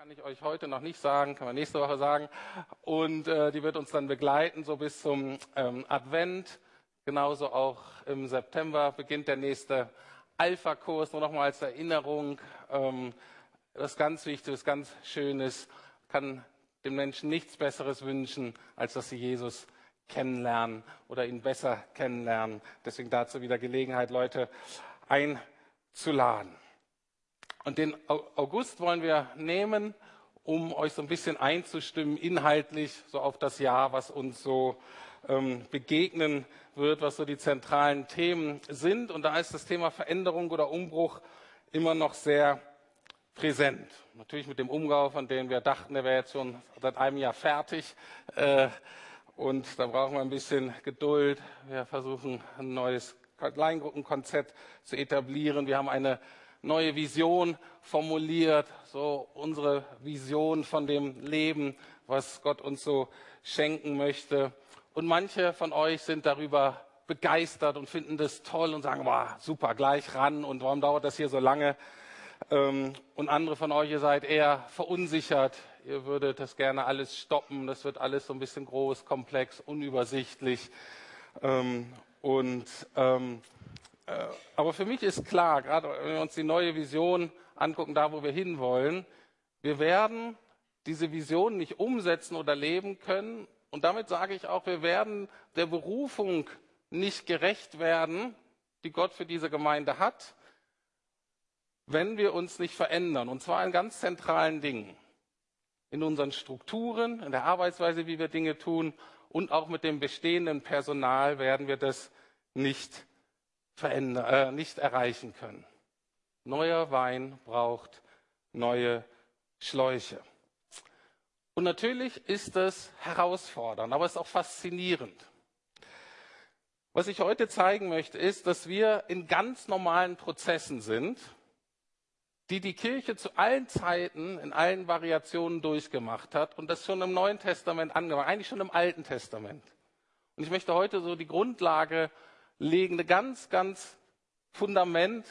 kann ich euch heute noch nicht sagen, kann man nächste Woche sagen. Und äh, die wird uns dann begleiten, so bis zum ähm, Advent. Genauso auch im September beginnt der nächste Alpha-Kurs, nur nochmal als Erinnerung. Ähm, das ganz Wichtiges, ganz Schönes, kann dem Menschen nichts Besseres wünschen, als dass sie Jesus kennenlernen oder ihn besser kennenlernen. Deswegen dazu wieder Gelegenheit, Leute einzuladen. Und den August wollen wir nehmen, um euch so ein bisschen einzustimmen, inhaltlich so auf das Jahr, was uns so ähm, begegnen wird, was so die zentralen Themen sind. Und da ist das Thema Veränderung oder Umbruch immer noch sehr präsent. Natürlich mit dem Umbau, von dem wir dachten, der wäre jetzt schon seit einem Jahr fertig. Äh, und da brauchen wir ein bisschen Geduld. Wir versuchen ein neues Kleingruppenkonzept zu etablieren. Wir haben eine neue Vision formuliert, so unsere Vision von dem Leben, was Gott uns so schenken möchte. Und manche von euch sind darüber begeistert und finden das toll und sagen, wow, super, gleich ran und warum dauert das hier so lange? Ähm, und andere von euch, ihr seid eher verunsichert, ihr würdet das gerne alles stoppen, das wird alles so ein bisschen groß, komplex, unübersichtlich. Ähm, und ähm, äh, aber für mich ist klar, gerade wenn wir uns die neue Vision angucken, da wo wir hinwollen, wir werden diese Vision nicht umsetzen oder leben können. Und damit sage ich auch, wir werden der Berufung nicht gerecht werden, die Gott für diese Gemeinde hat, wenn wir uns nicht verändern. Und zwar in ganz zentralen Dingen. In unseren Strukturen, in der Arbeitsweise, wie wir Dinge tun und auch mit dem bestehenden Personal werden wir das nicht äh, nicht erreichen können. Neuer Wein braucht neue Schläuche. Und natürlich ist es herausfordernd, aber es ist auch faszinierend. Was ich heute zeigen möchte, ist, dass wir in ganz normalen Prozessen sind, die die Kirche zu allen Zeiten in allen Variationen durchgemacht hat und das schon im Neuen Testament angefangen, eigentlich schon im Alten Testament. Und ich möchte heute so die Grundlage legen ein ganz, ganz Fundament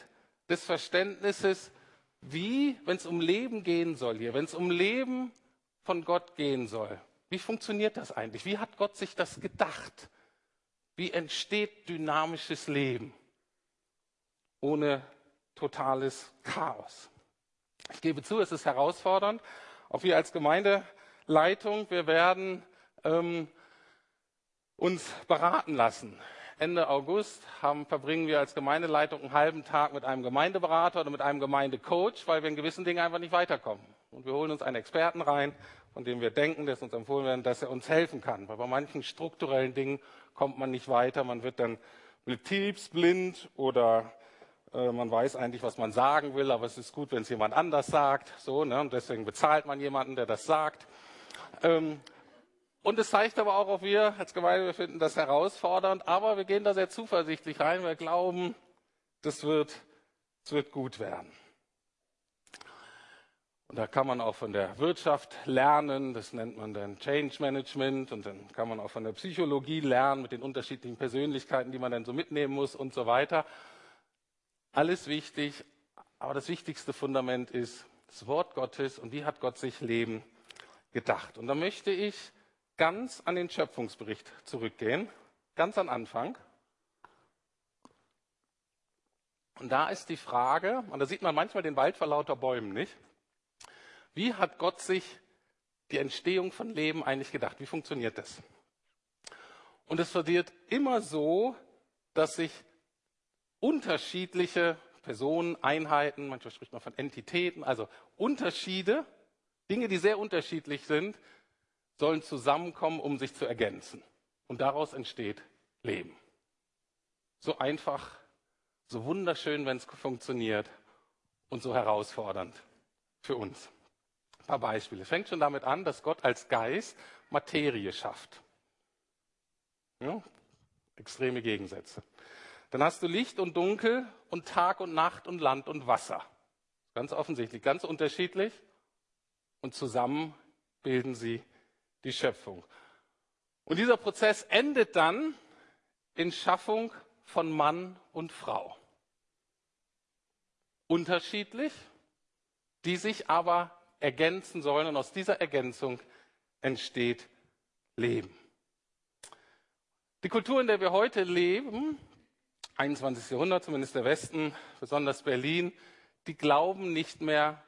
des Verständnisses, wie, wenn es um Leben gehen soll hier, wenn es um Leben von Gott gehen soll, wie funktioniert das eigentlich? Wie hat Gott sich das gedacht? Wie entsteht dynamisches Leben ohne totales Chaos? Ich gebe zu, es ist herausfordernd. Auch wir als Gemeindeleitung, wir werden ähm, uns beraten lassen Ende August haben, verbringen wir als Gemeindeleitung einen halben Tag mit einem Gemeindeberater oder mit einem Gemeindecoach, weil wir in gewissen Dingen einfach nicht weiterkommen. Und wir holen uns einen Experten rein, von dem wir denken, dass uns empfohlen werden, dass er uns helfen kann. Weil bei manchen strukturellen Dingen kommt man nicht weiter. Man wird dann betriebsblind oder äh, man weiß eigentlich, was man sagen will, aber es ist gut, wenn es jemand anders sagt. So, ne? Und deswegen bezahlt man jemanden, der das sagt. Ähm, und es zeigt aber auch, auch wir als Gemeinde, wir finden das herausfordernd, aber wir gehen da sehr zuversichtlich rein. Wir glauben, das wird, das wird gut werden. Und da kann man auch von der Wirtschaft lernen, das nennt man dann Change Management, und dann kann man auch von der Psychologie lernen mit den unterschiedlichen Persönlichkeiten, die man dann so mitnehmen muss und so weiter. Alles wichtig, aber das wichtigste Fundament ist das Wort Gottes und wie hat Gott sich Leben gedacht. Und da möchte ich ganz an den Schöpfungsbericht zurückgehen, ganz am Anfang. Und da ist die Frage, und da sieht man manchmal den Wald vor lauter Bäumen nicht, wie hat Gott sich die Entstehung von Leben eigentlich gedacht? Wie funktioniert das? Und es passiert immer so, dass sich unterschiedliche Personen, Einheiten, manchmal spricht man von Entitäten, also Unterschiede, Dinge, die sehr unterschiedlich sind, sollen zusammenkommen, um sich zu ergänzen. Und daraus entsteht Leben. So einfach, so wunderschön, wenn es funktioniert und so herausfordernd für uns. Ein paar Beispiele. Es fängt schon damit an, dass Gott als Geist Materie schafft. Ja, extreme Gegensätze. Dann hast du Licht und Dunkel und Tag und Nacht und Land und Wasser. Ganz offensichtlich, ganz unterschiedlich. Und zusammen bilden sie die Schöpfung. Und dieser Prozess endet dann in Schaffung von Mann und Frau. Unterschiedlich, die sich aber ergänzen sollen und aus dieser Ergänzung entsteht Leben. Die Kultur, in der wir heute leben, 21. Jahrhundert, zumindest der Westen, besonders Berlin, die glauben nicht mehr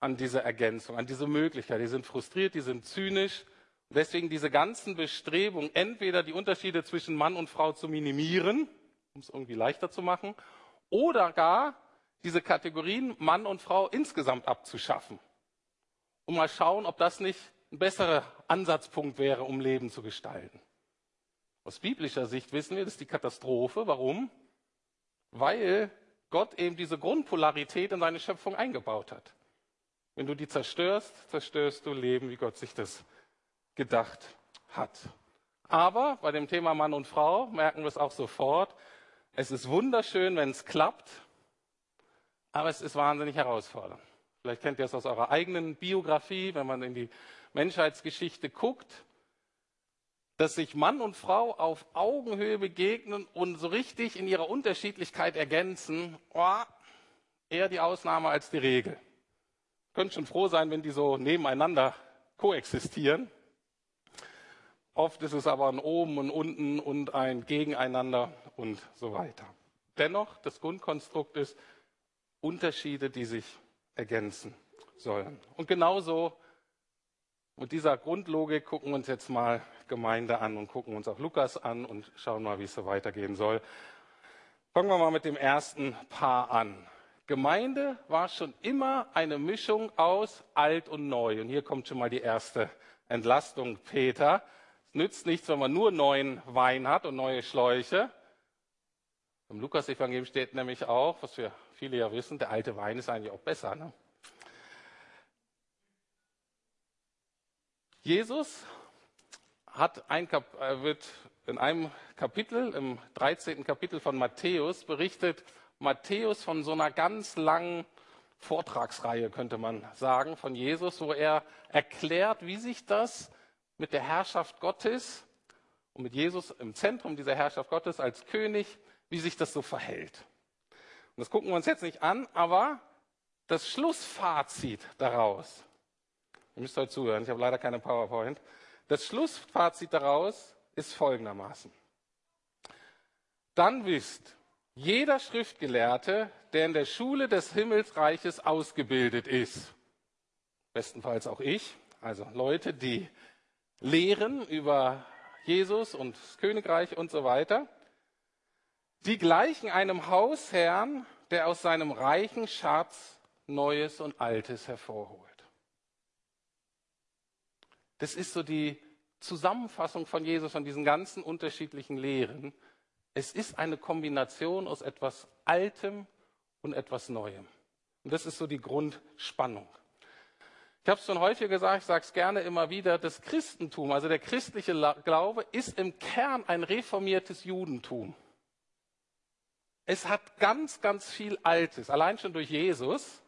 an diese Ergänzung, an diese Möglichkeit. Die sind frustriert, die sind zynisch. Deswegen diese ganzen Bestrebungen, entweder die Unterschiede zwischen Mann und Frau zu minimieren, um es irgendwie leichter zu machen, oder gar diese Kategorien Mann und Frau insgesamt abzuschaffen. Und mal schauen, ob das nicht ein besserer Ansatzpunkt wäre, um Leben zu gestalten. Aus biblischer Sicht wissen wir, das ist die Katastrophe. Warum? Weil Gott eben diese Grundpolarität in seine Schöpfung eingebaut hat. Wenn du die zerstörst, zerstörst du Leben, wie Gott sich das gedacht hat. Aber bei dem Thema Mann und Frau merken wir es auch sofort. Es ist wunderschön, wenn es klappt, aber es ist wahnsinnig herausfordernd. Vielleicht kennt ihr es aus eurer eigenen Biografie, wenn man in die Menschheitsgeschichte guckt, dass sich Mann und Frau auf Augenhöhe begegnen und so richtig in ihrer Unterschiedlichkeit ergänzen, oh, eher die Ausnahme als die Regel. Könnt schon froh sein, wenn die so nebeneinander koexistieren. Oft ist es aber ein Oben und Unten und ein Gegeneinander und so weiter. Dennoch, das Grundkonstrukt ist Unterschiede, die sich ergänzen sollen. Und genauso mit dieser Grundlogik gucken wir uns jetzt mal Gemeinde an und gucken uns auch Lukas an und schauen mal, wie es so weitergehen soll. Fangen wir mal mit dem ersten Paar an. Gemeinde war schon immer eine Mischung aus alt und neu. Und hier kommt schon mal die erste Entlastung, Peter. Es nützt nichts, wenn man nur neuen Wein hat und neue Schläuche. Im Lukas-Evangelium steht nämlich auch, was wir viele ja wissen, der alte Wein ist eigentlich auch besser. Ne? Jesus hat ein Kap wird in einem Kapitel, im 13. Kapitel von Matthäus, berichtet Matthäus von so einer ganz langen Vortragsreihe, könnte man sagen, von Jesus, wo er erklärt, wie sich das mit der Herrschaft Gottes und mit Jesus im Zentrum dieser Herrschaft Gottes als König, wie sich das so verhält. Und das gucken wir uns jetzt nicht an, aber das Schlussfazit daraus, ihr müsst heute zuhören, ich habe leider keine PowerPoint, das Schlussfazit daraus ist folgendermaßen. Dann wisst jeder Schriftgelehrte, der in der Schule des Himmelsreiches ausgebildet ist, bestenfalls auch ich, also Leute, die lehren über Jesus und das Königreich und so weiter, die gleichen einem Hausherrn, der aus seinem reichen Schatz Neues und Altes hervorholt. Das ist so die Zusammenfassung von Jesus, von diesen ganzen unterschiedlichen Lehren. Es ist eine Kombination aus etwas Altem und etwas Neuem. Und das ist so die Grundspannung. Ich habe es schon häufig gesagt, ich sage es gerne immer wieder, das Christentum, also der christliche Glaube, ist im Kern ein reformiertes Judentum. Es hat ganz, ganz viel Altes, allein schon durch Jesus.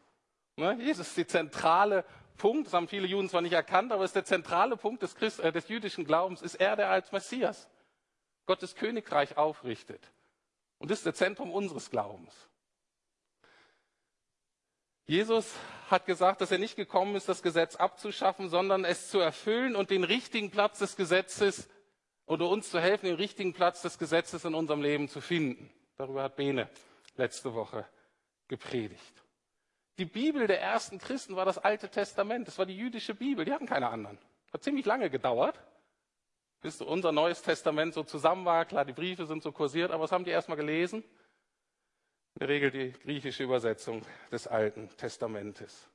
Ne? Jesus ist die zentrale Punkt, das haben viele Juden zwar nicht erkannt, aber es ist der zentrale Punkt des, Christ, äh, des jüdischen Glaubens, ist er, der als Messias Gottes Königreich aufrichtet. Und das ist das Zentrum unseres Glaubens. Jesus hat gesagt, dass er nicht gekommen ist, das Gesetz abzuschaffen, sondern es zu erfüllen und den richtigen Platz des Gesetzes oder uns zu helfen, den richtigen Platz des Gesetzes in unserem Leben zu finden. Darüber hat Bene letzte Woche gepredigt. Die Bibel der ersten Christen war das Alte Testament. Das war die jüdische Bibel. Die hatten keine anderen. Hat ziemlich lange gedauert, bis unser Neues Testament so zusammen war. Klar, die Briefe sind so kursiert, aber was haben die erstmal gelesen? In der Regel die griechische Übersetzung des Alten Testamentes.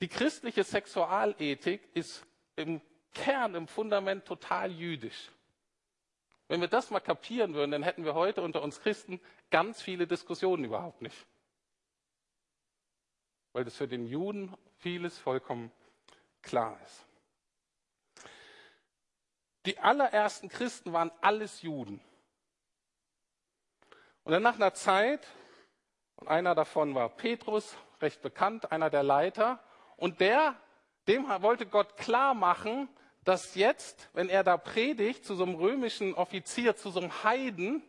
Die christliche Sexualethik ist im Kern, im Fundament total jüdisch. Wenn wir das mal kapieren würden, dann hätten wir heute unter uns Christen ganz viele Diskussionen überhaupt nicht weil das für den Juden vieles vollkommen klar ist. Die allerersten Christen waren alles Juden. Und dann nach einer Zeit, und einer davon war Petrus, recht bekannt, einer der Leiter, und der, dem wollte Gott klar machen, dass jetzt, wenn er da predigt, zu so einem römischen Offizier, zu so einem Heiden,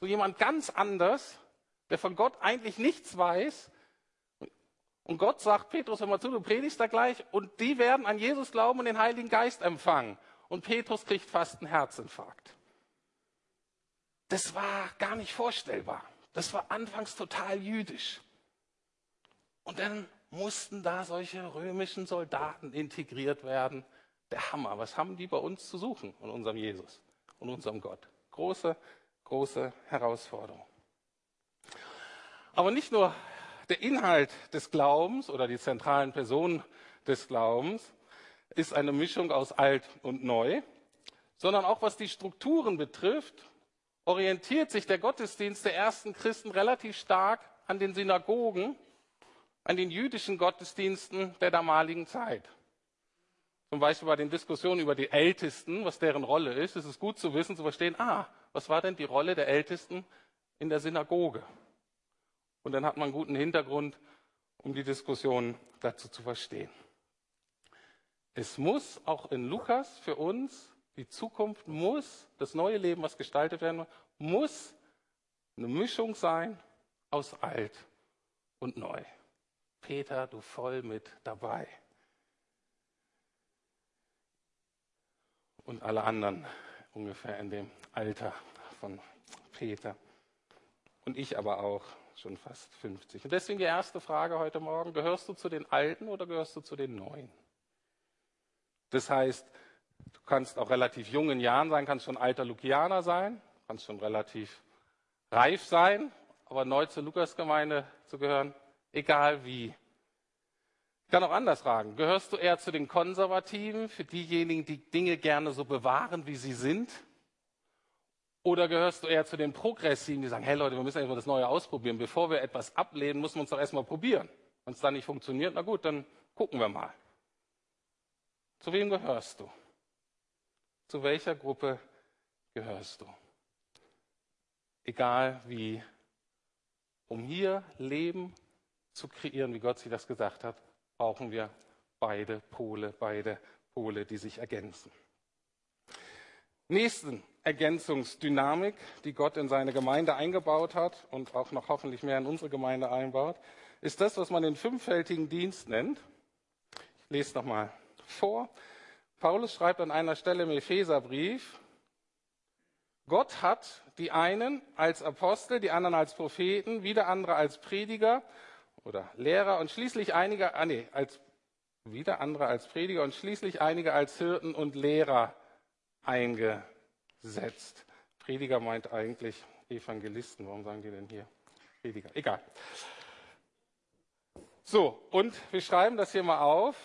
so jemand ganz anders, der von Gott eigentlich nichts weiß, Und Gott sagt, Petrus, hör mal zu, du predigst da gleich und die werden an Jesus glauben und den Heiligen Geist empfangen. Und Petrus kriegt fast einen Herzinfarkt. Das war gar nicht vorstellbar. Das war anfangs total jüdisch. Und dann mussten da solche römischen Soldaten integriert werden. Der Hammer. Was haben die bei uns zu suchen und unserem Jesus und unserem Gott? Große, große Herausforderung. Aber nicht nur der Inhalt des Glaubens oder die zentralen Personen des Glaubens ist eine Mischung aus alt und neu, sondern auch was die Strukturen betrifft, orientiert sich der Gottesdienst der ersten Christen relativ stark an den Synagogen, an den jüdischen Gottesdiensten der damaligen Zeit. Zum Beispiel bei den Diskussionen über die Ältesten, was deren Rolle ist, ist es gut zu wissen, zu verstehen, ah, was war denn die Rolle der Ältesten in der Synagoge? Und dann hat man einen guten Hintergrund, um die Diskussion dazu zu verstehen. Es muss auch in Lukas für uns, die Zukunft muss, das neue Leben, was gestaltet werden muss, eine Mischung sein aus alt und neu. Peter, du voll mit dabei. Und alle anderen ungefähr in dem Alter von Peter. Und ich aber auch schon fast 50. Und deswegen die erste Frage heute Morgen, gehörst du zu den Alten oder gehörst du zu den Neuen? Das heißt, du kannst auch relativ jung in Jahren sein, kannst schon alter Lukianer sein, kannst schon relativ reif sein, aber neu zur Lukasgemeinde zu gehören, egal wie. Ich kann auch anders fragen, gehörst du eher zu den Konservativen, für diejenigen, die Dinge gerne so bewahren, wie sie sind? Oder gehörst du eher zu den Progressiven, die sagen, hey Leute, wir müssen erstmal das Neue ausprobieren. Bevor wir etwas ablehnen, müssen wir uns doch erstmal probieren. Wenn es dann nicht funktioniert, na gut, dann gucken wir mal. Zu wem gehörst du? Zu welcher Gruppe gehörst du? Egal wie, um hier Leben zu kreieren, wie Gott sich das gesagt hat, brauchen wir beide Pole, beide Pole, die sich ergänzen. Nächsten Ergänzungsdynamik, die Gott in seine Gemeinde eingebaut hat und auch noch hoffentlich mehr in unsere Gemeinde einbaut, ist das, was man den fünffältigen Dienst nennt. Ich lese nochmal vor. Paulus schreibt an einer Stelle im Epheserbrief, Gott hat die einen als Apostel, die anderen als Propheten, wieder andere als Prediger oder Lehrer und schließlich einige, ah nee, als, wieder andere als Prediger und schließlich einige als Hirten und Lehrer eingesetzt setzt. Prediger meint eigentlich Evangelisten. Warum sagen die denn hier Prediger? Egal. So, und wir schreiben das hier mal auf.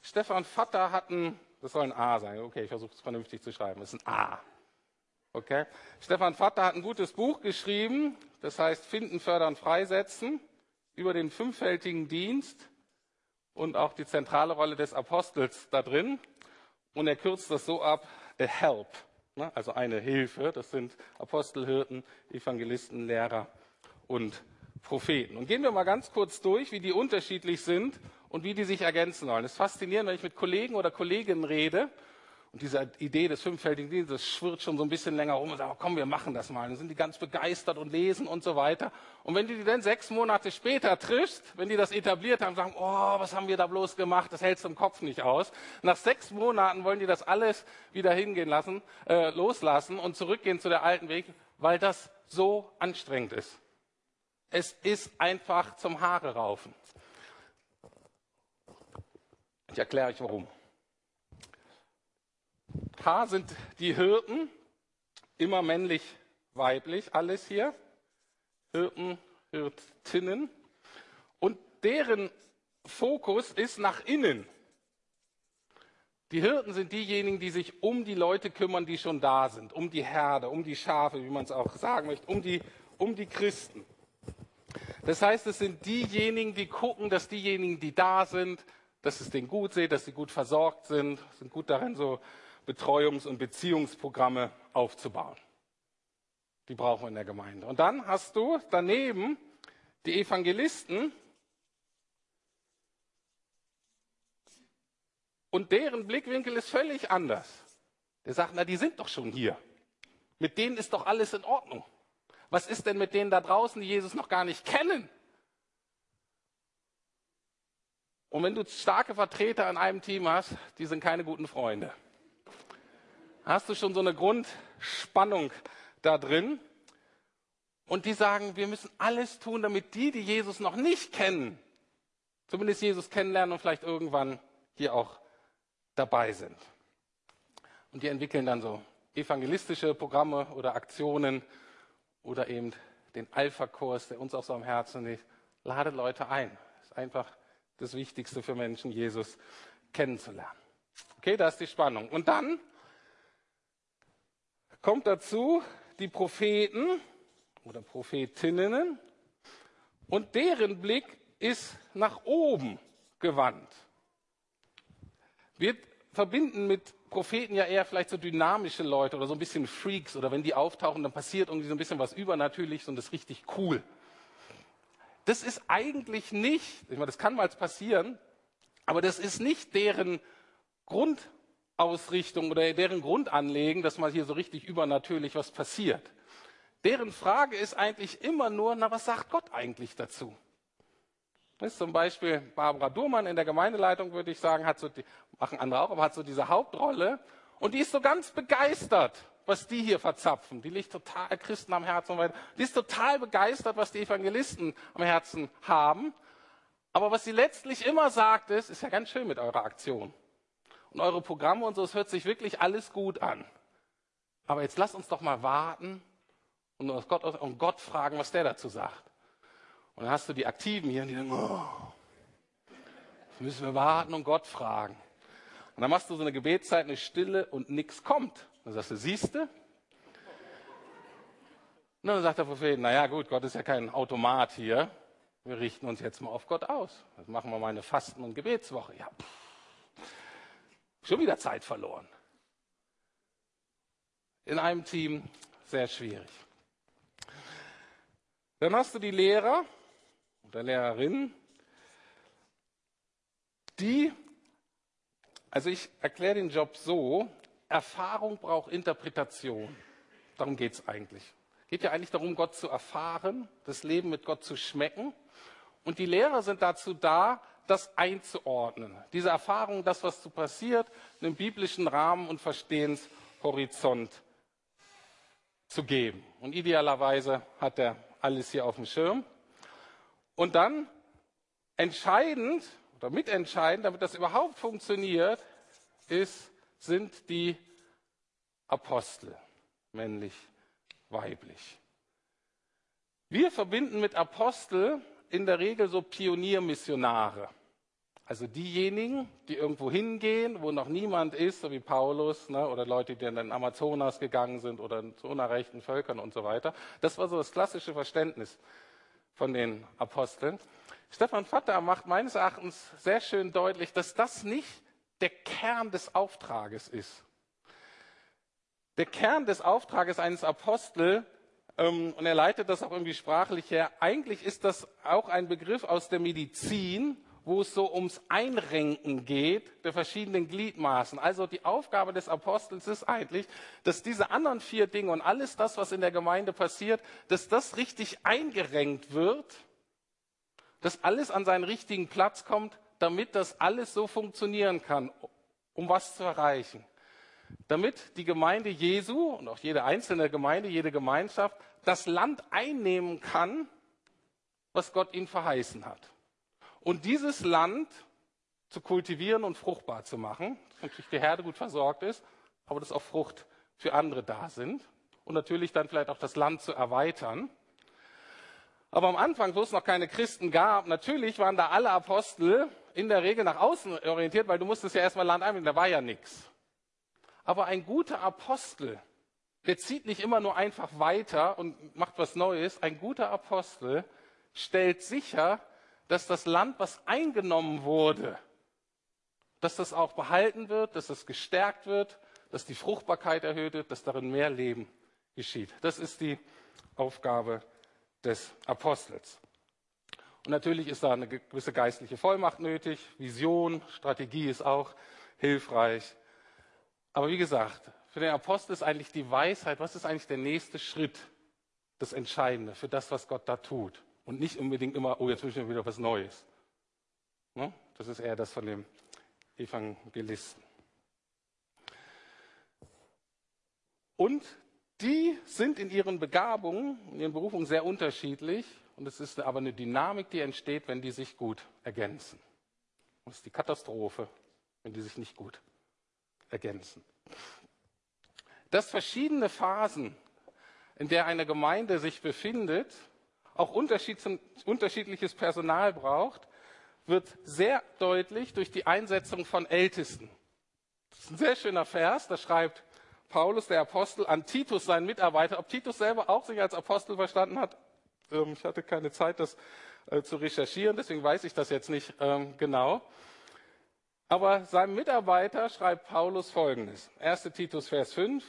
Stefan Vatter hat ein, das soll ein A sein. Okay, ich versuche es vernünftig zu schreiben. Das ist ein A. Okay. Stefan Vatter hat ein gutes Buch geschrieben, das heißt Finden, Fördern, Freisetzen, über den fünffältigen Dienst und auch die zentrale Rolle des Apostels da drin. Und er kürzt das so ab, a help. Ne? also eine Hilfe. Das sind Apostel, Hirten, Evangelisten, Lehrer und Propheten. Und gehen wir mal ganz kurz durch, wie die unterschiedlich sind und wie die sich ergänzen sollen. Es ist faszinierend, wenn ich mit Kollegen oder Kolleginnen rede und diese Idee des fünffältigen Dienstes schwirrt schon so ein bisschen länger rum und sagt, komm, wir machen das mal. dann sind die ganz begeistert und lesen und so weiter. Und wenn du die dann sechs Monate später triffst, wenn die das etabliert haben, sagen, oh, was haben wir da bloß gemacht, das hältst du im Kopf nicht aus. Nach sechs Monaten wollen die das alles wieder hingehen lassen, äh, loslassen und zurückgehen zu der alten Weg, weil das so anstrengend ist. Es ist einfach zum Haare raufen. Ich erkläre euch warum. H sind die Hirten, immer männlich, weiblich, alles hier. Hirten, Hirtinnen. Und deren Fokus ist nach innen. Die Hirten sind diejenigen, die sich um die Leute kümmern, die schon da sind, um die Herde, um die Schafe, wie man es auch sagen möchte, um die, um die Christen. Das heißt, es sind diejenigen, die gucken, dass diejenigen, die da sind, dass es denen gut geht, dass sie gut versorgt sind, sind gut darin, so Betreuungs- und Beziehungsprogramme aufzubauen. Die brauchen wir in der Gemeinde. Und dann hast du daneben die Evangelisten und deren Blickwinkel ist völlig anders. Der sagt, na, die sind doch schon hier. Mit denen ist doch alles in Ordnung. Was ist denn mit denen da draußen, die Jesus noch gar nicht kennen? Und wenn du starke Vertreter in einem Team hast, die sind keine guten Freunde. Hast du schon so eine Grundspannung da drin? Und die sagen, wir müssen alles tun, damit die, die Jesus noch nicht kennen, zumindest Jesus kennenlernen und vielleicht irgendwann hier auch dabei sind. Und die entwickeln dann so evangelistische Programme oder Aktionen oder eben den Alpha-Kurs, der uns auch so am Herzen liegt. Lade Leute ein. Ist einfach das Wichtigste für Menschen, Jesus kennenzulernen. Okay, da ist die Spannung. Und dann kommt dazu die Propheten oder Prophetinnen und deren Blick ist nach oben gewandt. Wir verbinden mit Propheten ja eher vielleicht so dynamische Leute oder so ein bisschen Freaks oder wenn die auftauchen, dann passiert irgendwie so ein bisschen was Übernatürliches und das ist richtig cool. Das ist eigentlich nicht, ich meine, das kann mal passieren, aber das ist nicht deren Grundausrichtung oder deren Grundanlegen, dass mal hier so richtig übernatürlich was passiert. Deren Frage ist eigentlich immer nur, na, was sagt Gott eigentlich dazu? Das ist zum Beispiel Barbara Durmann in der Gemeindeleitung, würde ich sagen, hat so die, machen andere auch, aber hat so diese Hauptrolle. Und die ist so ganz begeistert, was die hier verzapfen. Die liegt total Christen am Herzen. Die ist total begeistert, was die Evangelisten am Herzen haben. Aber was sie letztlich immer sagt, ist, ist ja ganz schön mit eurer Aktion. Und eure Programme und so, es hört sich wirklich alles gut an. Aber jetzt lasst uns doch mal warten und Gott, und Gott fragen, was der dazu sagt. Und dann hast du die Aktiven hier, die denken, oh, müssen wir warten und Gott fragen. Und dann machst du so eine Gebetszeit, eine Stille und nichts kommt. Dann sagst du, siehst du? Und dann sagt der Prophet, naja gut, Gott ist ja kein Automat hier. Wir richten uns jetzt mal auf Gott aus. Jetzt machen wir mal eine Fasten- und Gebetswoche. Ja, pff, schon wieder Zeit verloren. In einem Team sehr schwierig. Dann hast du die Lehrer, oder Lehrerinnen, die, also ich erkläre den Job so, Erfahrung braucht Interpretation. Darum geht es eigentlich. Es geht ja eigentlich darum, Gott zu erfahren, das Leben mit Gott zu schmecken. Und die Lehrer sind dazu da, das einzuordnen. Diese Erfahrung, das, was zu passiert, einen biblischen Rahmen und Verstehenshorizont zu geben. Und idealerweise hat er alles hier auf dem Schirm. Und dann entscheidend oder mitentscheidend, damit das überhaupt funktioniert, ist, sind die Apostel, männlich, weiblich. Wir verbinden mit Apostel in der Regel so Pioniermissionare. Also diejenigen, die irgendwo hingehen, wo noch niemand ist, so wie Paulus, ne, oder Leute, die in den Amazonas gegangen sind oder zu unerreichten Völkern und so weiter. Das war so das klassische Verständnis von den Aposteln. Stefan Vatter macht meines Erachtens sehr schön deutlich, dass das nicht der Kern des Auftrages ist. Der Kern des Auftrages eines Apostel, ähm, und er leitet das auch irgendwie sprachlich her, eigentlich ist das auch ein Begriff aus der Medizin, wo es so ums Einrenken geht der verschiedenen Gliedmaßen. Also die Aufgabe des Apostels ist eigentlich, dass diese anderen vier Dinge und alles das, was in der Gemeinde passiert, dass das richtig eingerenkt wird, dass alles an seinen richtigen Platz kommt, damit das alles so funktionieren kann, um was zu erreichen. Damit die Gemeinde Jesu und auch jede einzelne Gemeinde, jede Gemeinschaft das Land einnehmen kann, was Gott ihnen verheißen hat und dieses Land zu kultivieren und fruchtbar zu machen, dass natürlich die Herde gut versorgt ist, aber dass auch Frucht für andere da sind und natürlich dann vielleicht auch das Land zu erweitern. Aber am Anfang, wo es noch keine Christen gab, natürlich waren da alle Apostel in der Regel nach außen orientiert, weil du musstest ja erstmal Land einnehmen, da war ja nichts. Aber ein guter Apostel, der zieht nicht immer nur einfach weiter und macht was Neues. Ein guter Apostel stellt sicher, dass das Land, was eingenommen wurde, dass das auch behalten wird, dass es gestärkt wird, dass die Fruchtbarkeit erhöht wird, dass darin mehr Leben geschieht. Das ist die Aufgabe des Apostels. Und natürlich ist da eine gewisse geistliche Vollmacht nötig. Vision, Strategie ist auch hilfreich. Aber wie gesagt, für den Apostel ist eigentlich die Weisheit, was ist eigentlich der nächste Schritt, das Entscheidende für das, was Gott da tut. Und nicht unbedingt immer, oh, jetzt wünschen wir wieder was Neues. Ne? Das ist eher das von dem Evangelisten. Und die sind in ihren Begabungen, in ihren Berufungen sehr unterschiedlich. Und es ist aber eine Dynamik, die entsteht, wenn die sich gut ergänzen. Das ist die Katastrophe, wenn die sich nicht gut ergänzen. Dass verschiedene Phasen, in der eine Gemeinde sich befindet, auch unterschiedliches Personal braucht, wird sehr deutlich durch die Einsetzung von Ältesten. Das ist ein sehr schöner Vers, da schreibt Paulus, der Apostel, an Titus, seinen Mitarbeiter. Ob Titus selber auch sich als Apostel verstanden hat, ähm, ich hatte keine Zeit, das äh, zu recherchieren, deswegen weiß ich das jetzt nicht ähm, genau. Aber seinem Mitarbeiter schreibt Paulus Folgendes. 1. Titus, Vers 5.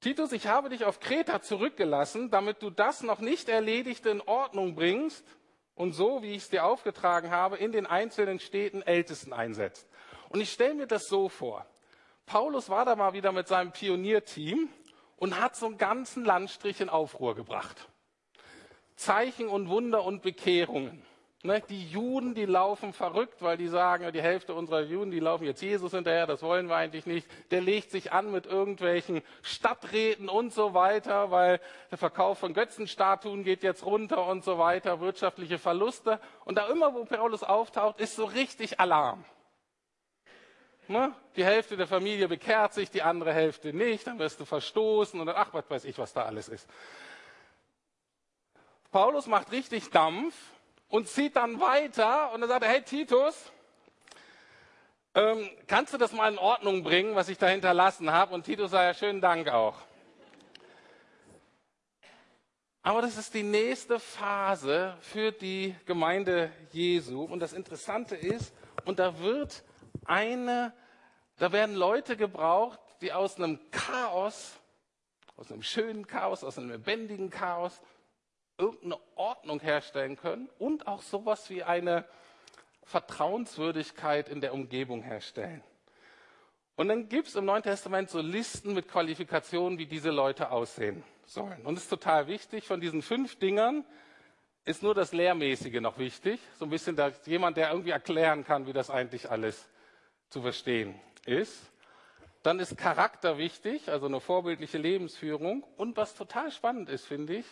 Titus, ich habe dich auf Kreta zurückgelassen, damit du das noch nicht Erledigte in Ordnung bringst und so, wie ich es dir aufgetragen habe, in den einzelnen Städten Ältesten einsetzt. Und ich stelle mir das so vor. Paulus war da mal wieder mit seinem Pionierteam und hat so einen ganzen Landstrich in Aufruhr gebracht. Zeichen und Wunder und Bekehrungen. Ne, die Juden, die laufen verrückt, weil die sagen, die Hälfte unserer Juden, die laufen jetzt Jesus hinterher, das wollen wir eigentlich nicht. Der legt sich an mit irgendwelchen Stadträten und so weiter, weil der Verkauf von Götzenstatuen geht jetzt runter und so weiter, wirtschaftliche Verluste. Und da immer, wo Paulus auftaucht, ist so richtig Alarm. Ne? Die Hälfte der Familie bekehrt sich, die andere Hälfte nicht, dann wirst du verstoßen und dann, ach, was weiß ich, was da alles ist. Paulus macht richtig Dampf und zieht dann weiter und dann sagt er, hey Titus, ähm, kannst du das mal in Ordnung bringen, was ich da hinterlassen habe? Und Titus sagt ja, schönen Dank auch. Aber das ist die nächste Phase für die Gemeinde Jesu. Und das Interessante ist, und da wird eine, da werden Leute gebraucht, die aus einem Chaos, aus einem schönen Chaos, aus einem lebendigen Chaos irgendeine Ordnung herstellen können und auch sowas wie eine Vertrauenswürdigkeit in der Umgebung herstellen. Und dann gibt es im Neuen Testament so Listen mit Qualifikationen, wie diese Leute aussehen sollen. Und es ist total wichtig, von diesen fünf Dingern ist nur das Lehrmäßige noch wichtig. So ein bisschen dass jemand, der irgendwie erklären kann, wie das eigentlich alles zu verstehen ist. Dann ist Charakter wichtig, also eine vorbildliche Lebensführung. Und was total spannend ist, finde ich,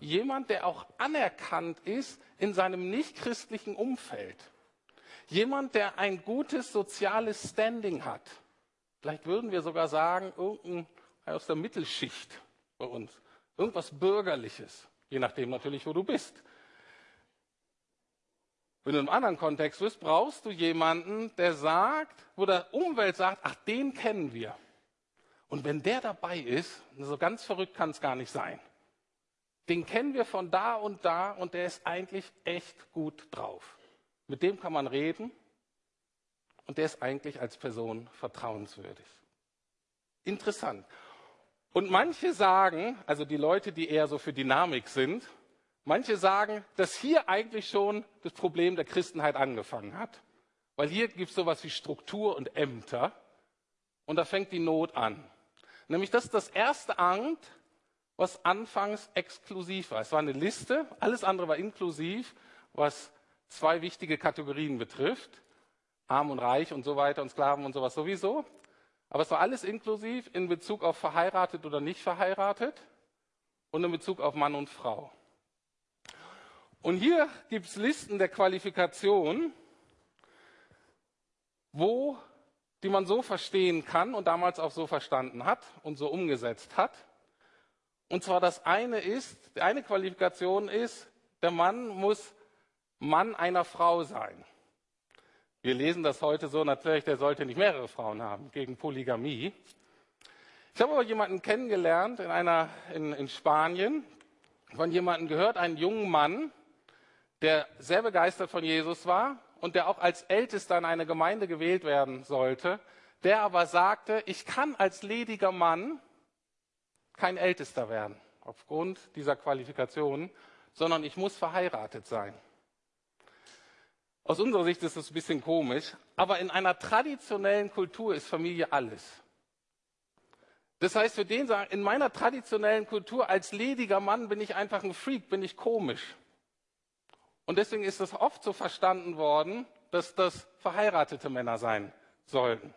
jemand, der auch anerkannt ist in seinem nichtchristlichen Umfeld. Jemand, der ein gutes soziales Standing hat. Vielleicht würden wir sogar sagen, irgendein aus der Mittelschicht bei uns. Irgendwas Bürgerliches. Je nachdem natürlich, wo du bist. Wenn du in einem anderen Kontext bist, brauchst du jemanden, der sagt, wo der Umwelt sagt, ach, den kennen wir. Und wenn der dabei ist, so ganz verrückt kann es gar nicht sein. Den kennen wir von da und da und der ist eigentlich echt gut drauf. Mit dem kann man reden und der ist eigentlich als Person vertrauenswürdig. Interessant. Und manche sagen, also die Leute, die eher so für Dynamik sind, manche sagen, dass hier eigentlich schon das Problem der Christenheit angefangen hat. Weil hier gibt es sowas wie Struktur und Ämter und da fängt die Not an. Nämlich das ist das erste Amt, was anfangs exklusiv war. Es war eine Liste, alles andere war inklusiv, was zwei wichtige Kategorien betrifft. Arm und reich und so weiter und Sklaven und sowas sowieso. Aber es war alles inklusiv in Bezug auf verheiratet oder nicht verheiratet und in Bezug auf Mann und Frau. Und hier gibt es Listen der Qualifikation, wo, die man so verstehen kann und damals auch so verstanden hat und so umgesetzt hat. Und zwar das eine ist, die eine Qualifikation ist, der Mann muss Mann einer Frau sein. Wir lesen das heute so, natürlich, der sollte nicht mehrere Frauen haben, gegen Polygamie. Ich habe aber jemanden kennengelernt in, einer, in, in Spanien, von jemandem gehört, einen jungen Mann, der sehr begeistert von Jesus war und der auch als Ältester in eine Gemeinde gewählt werden sollte, der aber sagte, ich kann als lediger Mann kein Ältester werden, aufgrund dieser Qualifikationen, sondern ich muss verheiratet sein. Aus unserer Sicht ist das ein bisschen komisch, aber in einer traditionellen Kultur ist Familie alles. Das heißt, für den sagen, in meiner traditionellen Kultur als lediger Mann bin ich einfach ein Freak, bin ich komisch. Und deswegen ist es oft so verstanden worden, dass das verheiratete Männer sein sollten.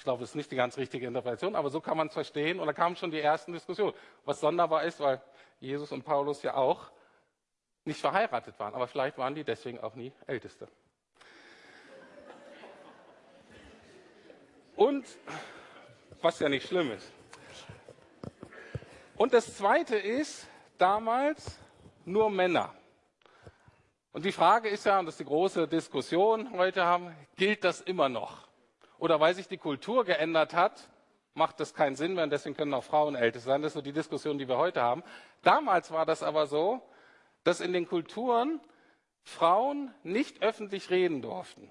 Ich glaube, das ist nicht die ganz richtige Interpretation, aber so kann man es verstehen. Und da kamen schon die ersten Diskussionen. Was sonderbar ist, weil Jesus und Paulus ja auch nicht verheiratet waren. Aber vielleicht waren die deswegen auch nie Älteste. Und was ja nicht schlimm ist. Und das Zweite ist, damals nur Männer. Und die Frage ist ja, und das ist die große Diskussion heute haben, gilt das immer noch? Oder weil sich die Kultur geändert hat, macht das keinen Sinn mehr und deswegen können auch Frauen älter sein. Das ist so die Diskussion, die wir heute haben. Damals war das aber so, dass in den Kulturen Frauen nicht öffentlich reden durften.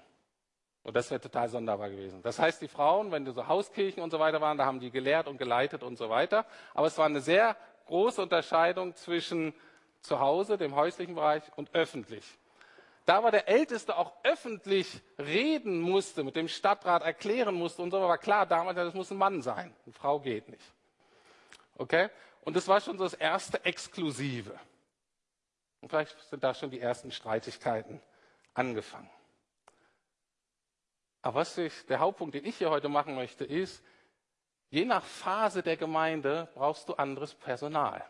Und das wäre total sonderbar gewesen. Das heißt, die Frauen, wenn die so Hauskirchen und so weiter waren, da haben die gelehrt und geleitet und so weiter. Aber es war eine sehr große Unterscheidung zwischen zu Hause, dem häuslichen Bereich und öffentlich. Da war der Älteste auch öffentlich reden musste, mit dem Stadtrat erklären musste und so, war klar, damals, das muss ein Mann sein. Eine Frau geht nicht. Okay? Und das war schon so das erste Exklusive. Und vielleicht sind da schon die ersten Streitigkeiten angefangen. Aber was ich, der Hauptpunkt, den ich hier heute machen möchte, ist, je nach Phase der Gemeinde brauchst du anderes Personal.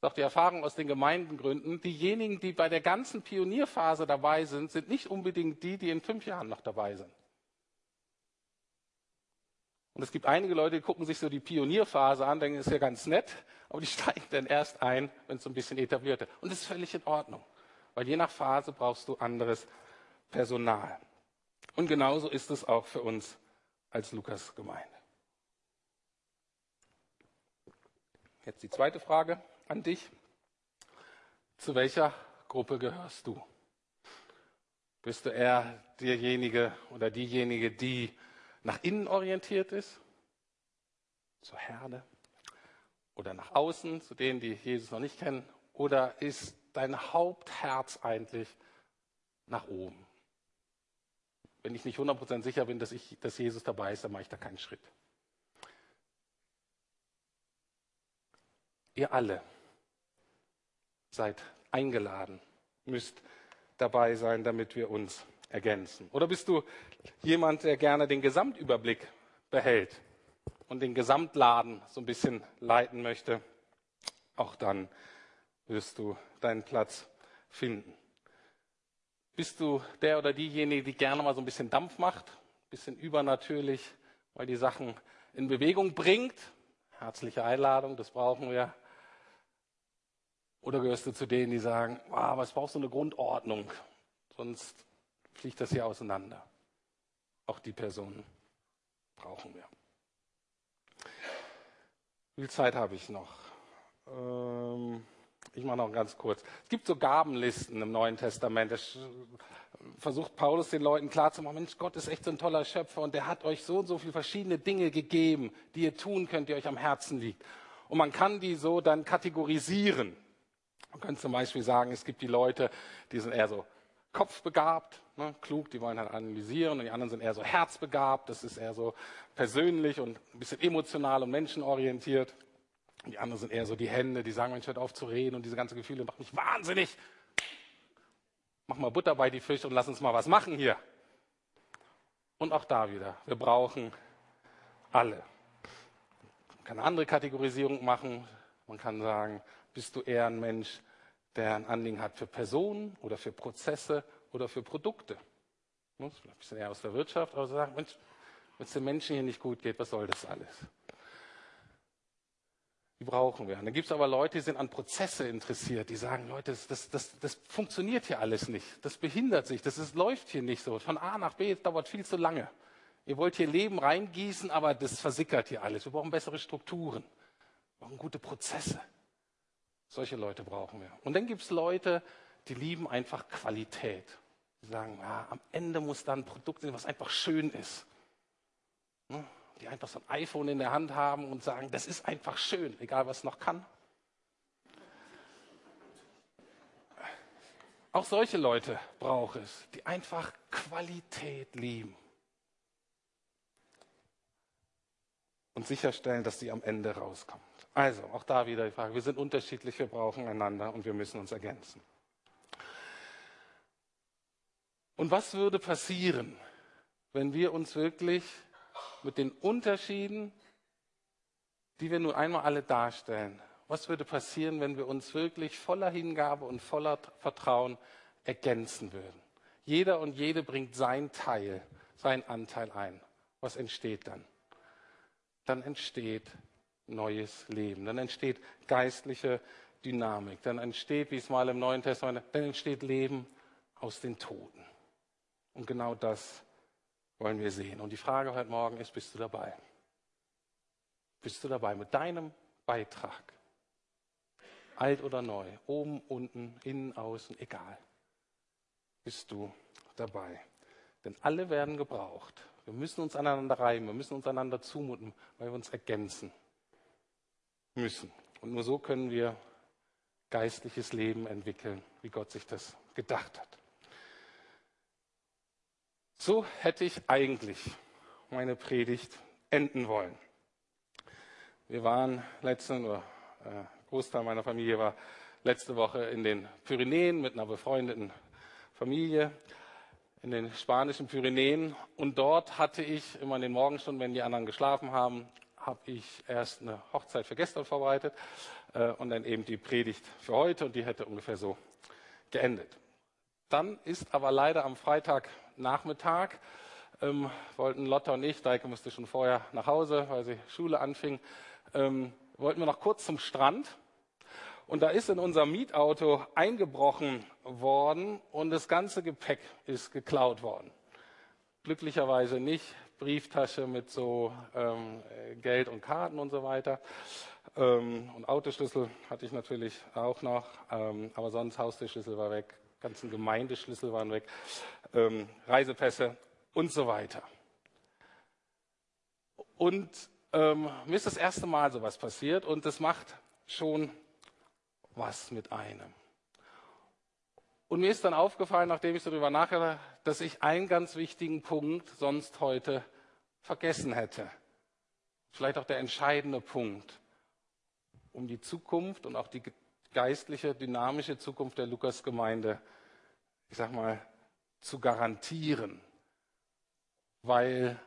Auch die Erfahrung aus den Gemeindengründen. Diejenigen, die bei der ganzen Pionierphase dabei sind, sind nicht unbedingt die, die in fünf Jahren noch dabei sind. Und es gibt einige Leute, die gucken sich so die Pionierphase an, denken, das ist ja ganz nett, aber die steigen dann erst ein, wenn es so ein bisschen etabliert ist. Und das ist völlig in Ordnung, weil je nach Phase brauchst du anderes Personal. Und genauso ist es auch für uns als Lukas-Gemeinde. Jetzt die zweite Frage an dich. Zu welcher Gruppe gehörst du? Bist du eher derjenige oder diejenige, die nach innen orientiert ist? Zur Herde? Oder nach außen, zu denen, die Jesus noch nicht kennen? Oder ist dein Hauptherz eigentlich nach oben? wenn ich nicht 100% sicher bin, dass, ich, dass Jesus dabei ist, dann mache ich da keinen Schritt. Ihr alle seid eingeladen, müsst dabei sein, damit wir uns ergänzen. Oder bist du jemand, der gerne den Gesamtüberblick behält und den Gesamtladen so ein bisschen leiten möchte? Auch dann wirst du deinen Platz finden. Bist du der oder diejenige, die gerne mal so ein bisschen Dampf macht, ein bisschen übernatürlich, weil die Sachen in Bewegung bringt? Herzliche Einladung, das brauchen wir. Oder gehörst du zu denen, die sagen, ah, aber es braucht so eine Grundordnung, sonst fliegt das hier auseinander. Auch die Personen brauchen wir. Wie viel Zeit habe ich noch? Ähm ich mache noch ganz kurz. Es gibt so Gabenlisten im Neuen Testament. Das versucht Paulus den Leuten klarzumachen, Mensch, Gott ist echt so ein toller Schöpfer und der hat euch so und so viele verschiedene Dinge gegeben, die ihr tun könnt, die euch am Herzen liegt. Und man kann die so dann kategorisieren. Man könnte zum Beispiel sagen, es gibt die Leute, die sind eher so kopfbegabt, ne, klug, die wollen halt analysieren und die anderen sind eher so herzbegabt, das ist eher so persönlich und ein bisschen emotional und menschenorientiert. Die anderen sind eher so die Hände, die sagen, Mensch, hört auf zu reden und diese ganzen Gefühle machen mich wahnsinnig. Mach mal Butter bei die Fische und lass uns mal was machen hier. Und auch da wieder, wir brauchen alle. Man kann eine andere Kategorisierung machen. Man kann sagen, bist du eher ein Mensch, der ein Anliegen hat für Personen oder für Prozesse oder für Produkte. Ein bisschen eher aus der Wirtschaft, aber sagen, Mensch, wenn es den Menschen hier nicht gut geht, was soll das alles? Die brauchen wir. Und dann gibt es aber Leute, die sind an Prozesse interessiert, die sagen, Leute, das, das, das, das funktioniert hier alles nicht. Das behindert sich, das ist, läuft hier nicht so. Von A nach B, das dauert viel zu lange. Ihr wollt hier Leben reingießen, aber das versickert hier alles. Wir brauchen bessere Strukturen. Wir brauchen gute Prozesse. Solche Leute brauchen wir. Und dann gibt es Leute, die lieben einfach Qualität. Die sagen, ja, am Ende muss da ein Produkt sein, was einfach schön ist. Ne? die einfach so ein iPhone in der Hand haben und sagen, das ist einfach schön, egal was es noch kann. Auch solche Leute braucht es, die einfach Qualität lieben. Und sicherstellen, dass sie am Ende rauskommt. Also, auch da wieder die Frage, wir sind unterschiedlich, wir brauchen einander und wir müssen uns ergänzen. Und was würde passieren, wenn wir uns wirklich mit den Unterschieden, die wir nun einmal alle darstellen, was würde passieren, wenn wir uns wirklich voller Hingabe und voller Vertrauen ergänzen würden? Jeder und jede bringt sein Teil, seinen Anteil ein. Was entsteht dann? Dann entsteht neues Leben. Dann entsteht geistliche Dynamik. Dann entsteht, wie es mal im Neuen Testament, dann entsteht Leben aus den Toten. Und genau das wollen wir sehen. Und die Frage heute Morgen ist, bist du dabei? Bist du dabei mit deinem Beitrag? Alt oder neu, oben, unten, innen, außen, egal. Bist du dabei? Denn alle werden gebraucht. Wir müssen uns aneinander reiben, wir müssen uns einander zumuten, weil wir uns ergänzen müssen. Und nur so können wir geistliches Leben entwickeln, wie Gott sich das gedacht hat. So hätte ich eigentlich meine Predigt enden wollen. Wir waren letzten, oder äh, Großteil meiner Familie war letzte Woche in den Pyrenäen mit einer befreundeten Familie in den spanischen Pyrenäen. Und dort hatte ich immer in den Morgenstunden, wenn die anderen geschlafen haben, habe ich erst eine Hochzeit für gestern vorbereitet äh, und dann eben die Predigt für heute und die hätte ungefähr so geendet. Dann ist aber leider am Freitagnachmittag, ähm, wollten Lotta und ich, Deike musste schon vorher nach Hause, weil sie Schule anfing, ähm, wollten wir noch kurz zum Strand. Und da ist in unser Mietauto eingebrochen worden und das ganze Gepäck ist geklaut worden. Glücklicherweise nicht Brieftasche mit so ähm, Geld und Karten und so weiter. Ähm, und Autoschlüssel hatte ich natürlich auch noch, ähm, aber sonst Haustürschlüssel war weg, ganzen Gemeindeschlüssel waren weg, ähm, Reisepässe und so weiter. Und ähm, mir ist das erste Mal sowas passiert und das macht schon was mit einem. Und mir ist dann aufgefallen, nachdem ich so darüber nachgedacht habe, dass ich einen ganz wichtigen Punkt sonst heute vergessen hätte. Vielleicht auch der entscheidende Punkt, um die Zukunft und auch die geistliche, dynamische Zukunft der Lukas-Gemeinde, ich sag mal, zu garantieren. Weil,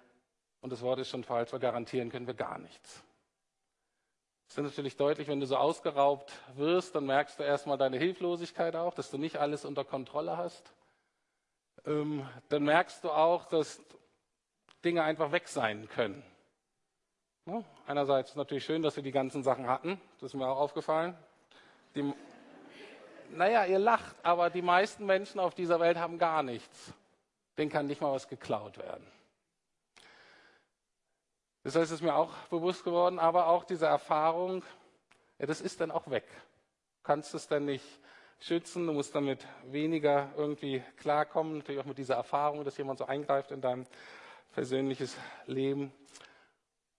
und das Wort ist schon falsch, weil garantieren können wir gar nichts. Es ist natürlich deutlich, wenn du so ausgeraubt wirst, dann merkst du erstmal deine Hilflosigkeit auch, dass du nicht alles unter Kontrolle hast. Ähm, dann merkst du auch, dass Dinge einfach weg sein können. Ja, einerseits ist natürlich schön, dass wir die ganzen Sachen hatten, das ist mir auch aufgefallen. Die, naja, ihr lacht, aber die meisten Menschen auf dieser Welt haben gar nichts. Denen kann nicht mal was geklaut werden. Das heißt, es ist mir auch bewusst geworden, aber auch diese Erfahrung, ja, das ist dann auch weg. Du kannst es dann nicht schützen, du musst damit weniger irgendwie klarkommen, natürlich auch mit dieser Erfahrung, dass jemand so eingreift in dein persönliches Leben.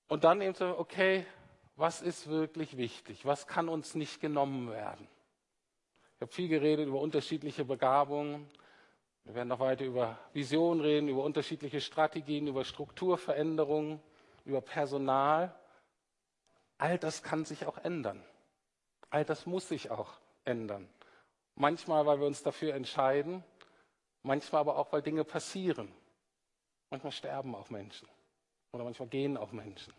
Und dann eben so, okay, was ist wirklich wichtig? Was kann uns nicht genommen werden? Ich habe viel geredet über unterschiedliche Begabungen. Wir werden noch weiter über Vision reden, über unterschiedliche Strategien, über Strukturveränderungen über Personal. All das kann sich auch ändern. All das muss sich auch ändern. Manchmal, weil wir uns dafür entscheiden, manchmal aber auch, weil Dinge passieren. Manchmal sterben auch Menschen oder manchmal gehen auch Menschen.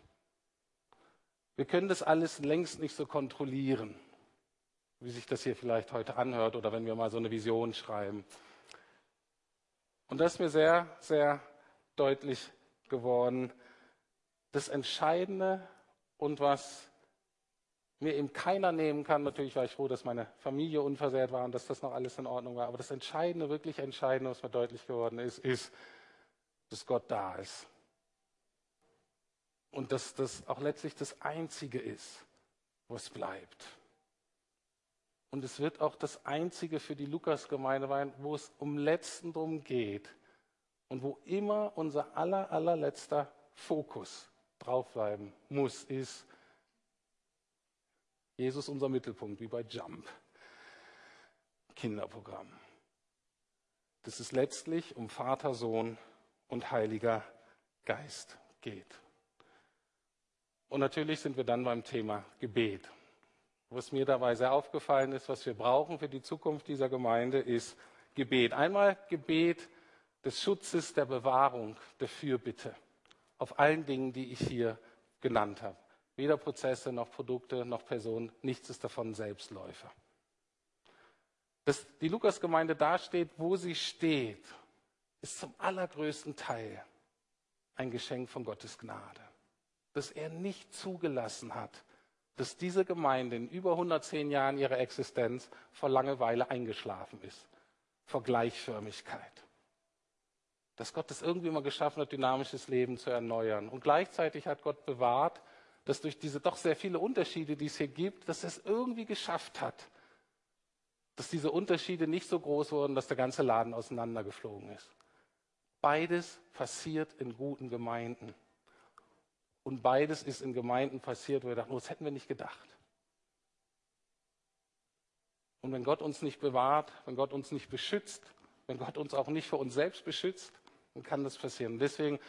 Wir können das alles längst nicht so kontrollieren, wie sich das hier vielleicht heute anhört oder wenn wir mal so eine Vision schreiben. Und das ist mir sehr, sehr deutlich geworden, das Entscheidende und was mir eben keiner nehmen kann. Natürlich war ich froh, dass meine Familie unversehrt war und dass das noch alles in Ordnung war. Aber das Entscheidende, wirklich Entscheidende, was mir deutlich geworden ist, ist, dass Gott da ist. Und dass das auch letztlich das Einzige ist, was bleibt. Und es wird auch das Einzige für die Lukas-Gemeinde sein, wo es um Letzten drum geht und wo immer unser aller, allerletzter Fokus draufbleiben muss, ist Jesus unser Mittelpunkt, wie bei Jump. Kinderprogramm. Dass es letztlich um Vater, Sohn und Heiliger Geist geht. Und natürlich sind wir dann beim Thema Gebet. Was mir dabei sehr aufgefallen ist, was wir brauchen für die Zukunft dieser Gemeinde, ist Gebet. Einmal Gebet des Schutzes, der Bewahrung, der Fürbitte auf allen Dingen, die ich hier genannt habe. Weder Prozesse noch Produkte noch Personen, nichts ist davon Selbstläufer. Dass die Lukasgemeinde dasteht, wo sie steht, ist zum allergrößten Teil ein Geschenk von Gottes Gnade. Dass er nicht zugelassen hat, dass diese Gemeinde in über 110 Jahren ihrer Existenz vor Langeweile eingeschlafen ist, vor Gleichförmigkeit. Dass Gott es irgendwie mal geschaffen hat, dynamisches Leben zu erneuern. Und gleichzeitig hat Gott bewahrt, dass durch diese doch sehr viele Unterschiede, die es hier gibt, dass es irgendwie geschafft hat, dass diese Unterschiede nicht so groß wurden, dass der ganze Laden auseinandergeflogen ist. Beides passiert in guten Gemeinden. Und beides ist in Gemeinden passiert, wo wir dachten, oh, das hätten wir nicht gedacht. Und wenn Gott uns nicht bewahrt, wenn Gott uns nicht beschützt, wenn Gott uns auch nicht vor uns selbst beschützt, kann das passieren. deswegen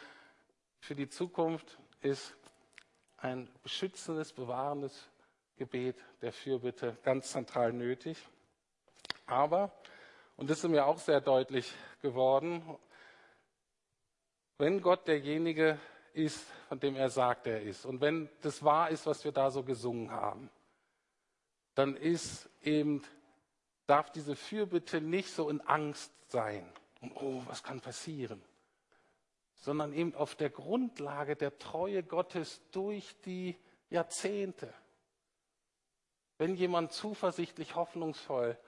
für die Zukunft ist ein beschützendes, bewahrendes Gebet der Fürbitte ganz zentral nötig. Aber, und das ist mir auch sehr deutlich geworden, wenn Gott derjenige ist, von dem er sagt, er ist, und wenn das wahr ist, was wir da so gesungen haben, dann ist eben, darf diese Fürbitte nicht so in Angst sein. Oh, was kann passieren? Sondern eben auf der Grundlage der Treue Gottes durch die Jahrzehnte. Wenn jemand zuversichtlich, hoffnungsvoll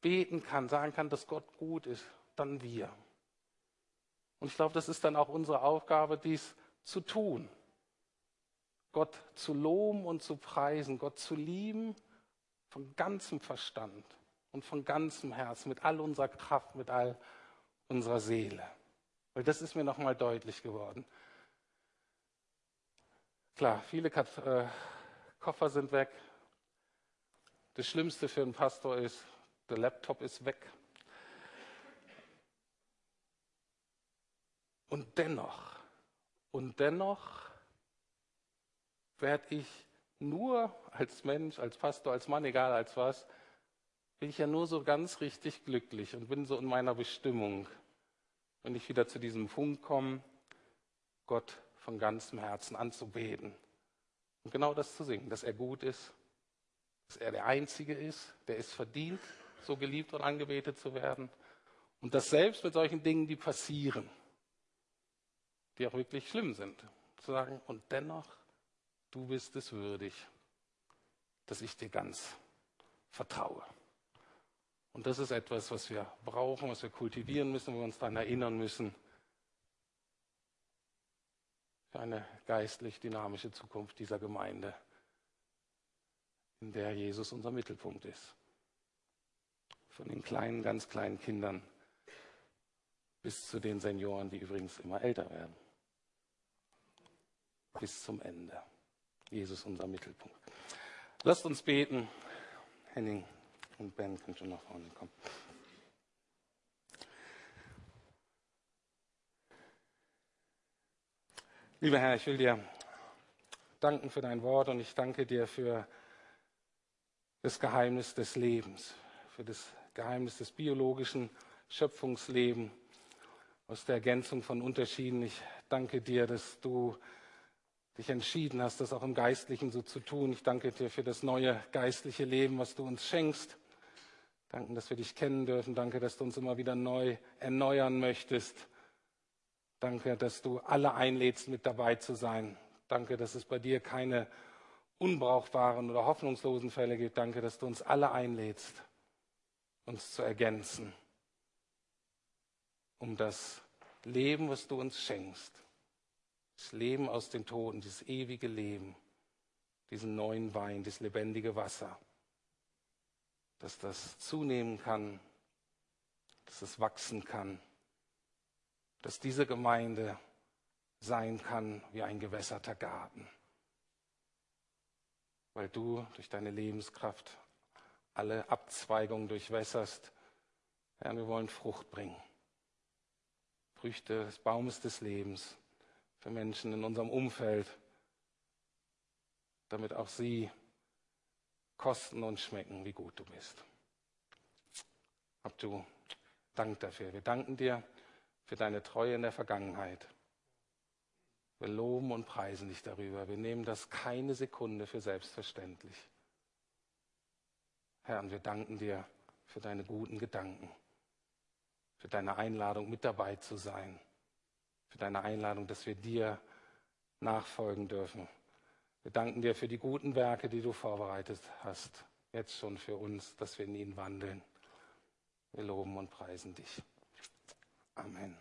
beten kann, sagen kann, dass Gott gut ist, dann wir. Und ich glaube, das ist dann auch unsere Aufgabe, dies zu tun. Gott zu loben und zu preisen, Gott zu lieben von ganzem Verstand und von ganzem Herzen, mit all unserer Kraft, mit all unserer Seele. Weil das ist mir nochmal deutlich geworden. Klar, viele äh, Koffer sind weg. Das Schlimmste für einen Pastor ist, der Laptop ist weg. Und dennoch, und dennoch werde ich nur als Mensch, als Pastor, als Mann, egal als was, bin ich ja nur so ganz richtig glücklich und bin so in meiner Bestimmung, wenn ich wieder zu diesem Punkt komme, Gott von ganzem Herzen anzubeten. Und genau das zu singen, dass er gut ist, dass er der Einzige ist, der es verdient, so geliebt und angebetet zu werden. Und das selbst mit solchen Dingen, die passieren, die auch wirklich schlimm sind, zu sagen, und dennoch, du bist es würdig, dass ich dir ganz vertraue. Und das ist etwas, was wir brauchen, was wir kultivieren müssen, wo wir uns daran erinnern müssen, für eine geistlich dynamische Zukunft dieser Gemeinde, in der Jesus unser Mittelpunkt ist. Von den kleinen, ganz kleinen Kindern bis zu den Senioren, die übrigens immer älter werden. Bis zum Ende. Jesus unser Mittelpunkt. Lasst uns beten. Henning. Und Ben kann schon nach vorne kommen. Lieber Herr, ich will dir danken für dein Wort und ich danke dir für das Geheimnis des Lebens, für das Geheimnis des biologischen Schöpfungslebens aus der Ergänzung von Unterschieden. Ich danke dir, dass du dich entschieden hast, das auch im Geistlichen so zu tun. Ich danke dir für das neue geistliche Leben, was du uns schenkst. Danke, dass wir dich kennen dürfen. Danke, dass du uns immer wieder neu erneuern möchtest. Danke, dass du alle einlädst, mit dabei zu sein. Danke, dass es bei dir keine unbrauchbaren oder hoffnungslosen Fälle gibt. Danke, dass du uns alle einlädst, uns zu ergänzen, um das Leben, was du uns schenkst, das Leben aus den Toten, dieses ewige Leben, diesen neuen Wein, das lebendige Wasser dass das zunehmen kann, dass es wachsen kann, dass diese Gemeinde sein kann wie ein gewässerter Garten, weil du durch deine Lebenskraft alle Abzweigungen durchwässerst. Herr, wir wollen Frucht bringen. Früchte des Baumes des Lebens für Menschen in unserem Umfeld, damit auch sie kosten und schmecken, wie gut du bist. Hab du Dank dafür. Wir danken dir für deine Treue in der Vergangenheit. Wir loben und preisen dich darüber. Wir nehmen das keine Sekunde für selbstverständlich. Herr, und wir danken dir für deine guten Gedanken, für deine Einladung, mit dabei zu sein, für deine Einladung, dass wir dir nachfolgen dürfen. Wir danken dir für die guten Werke, die du vorbereitet hast, jetzt schon für uns, dass wir in ihnen wandeln. Wir loben und preisen dich. Amen.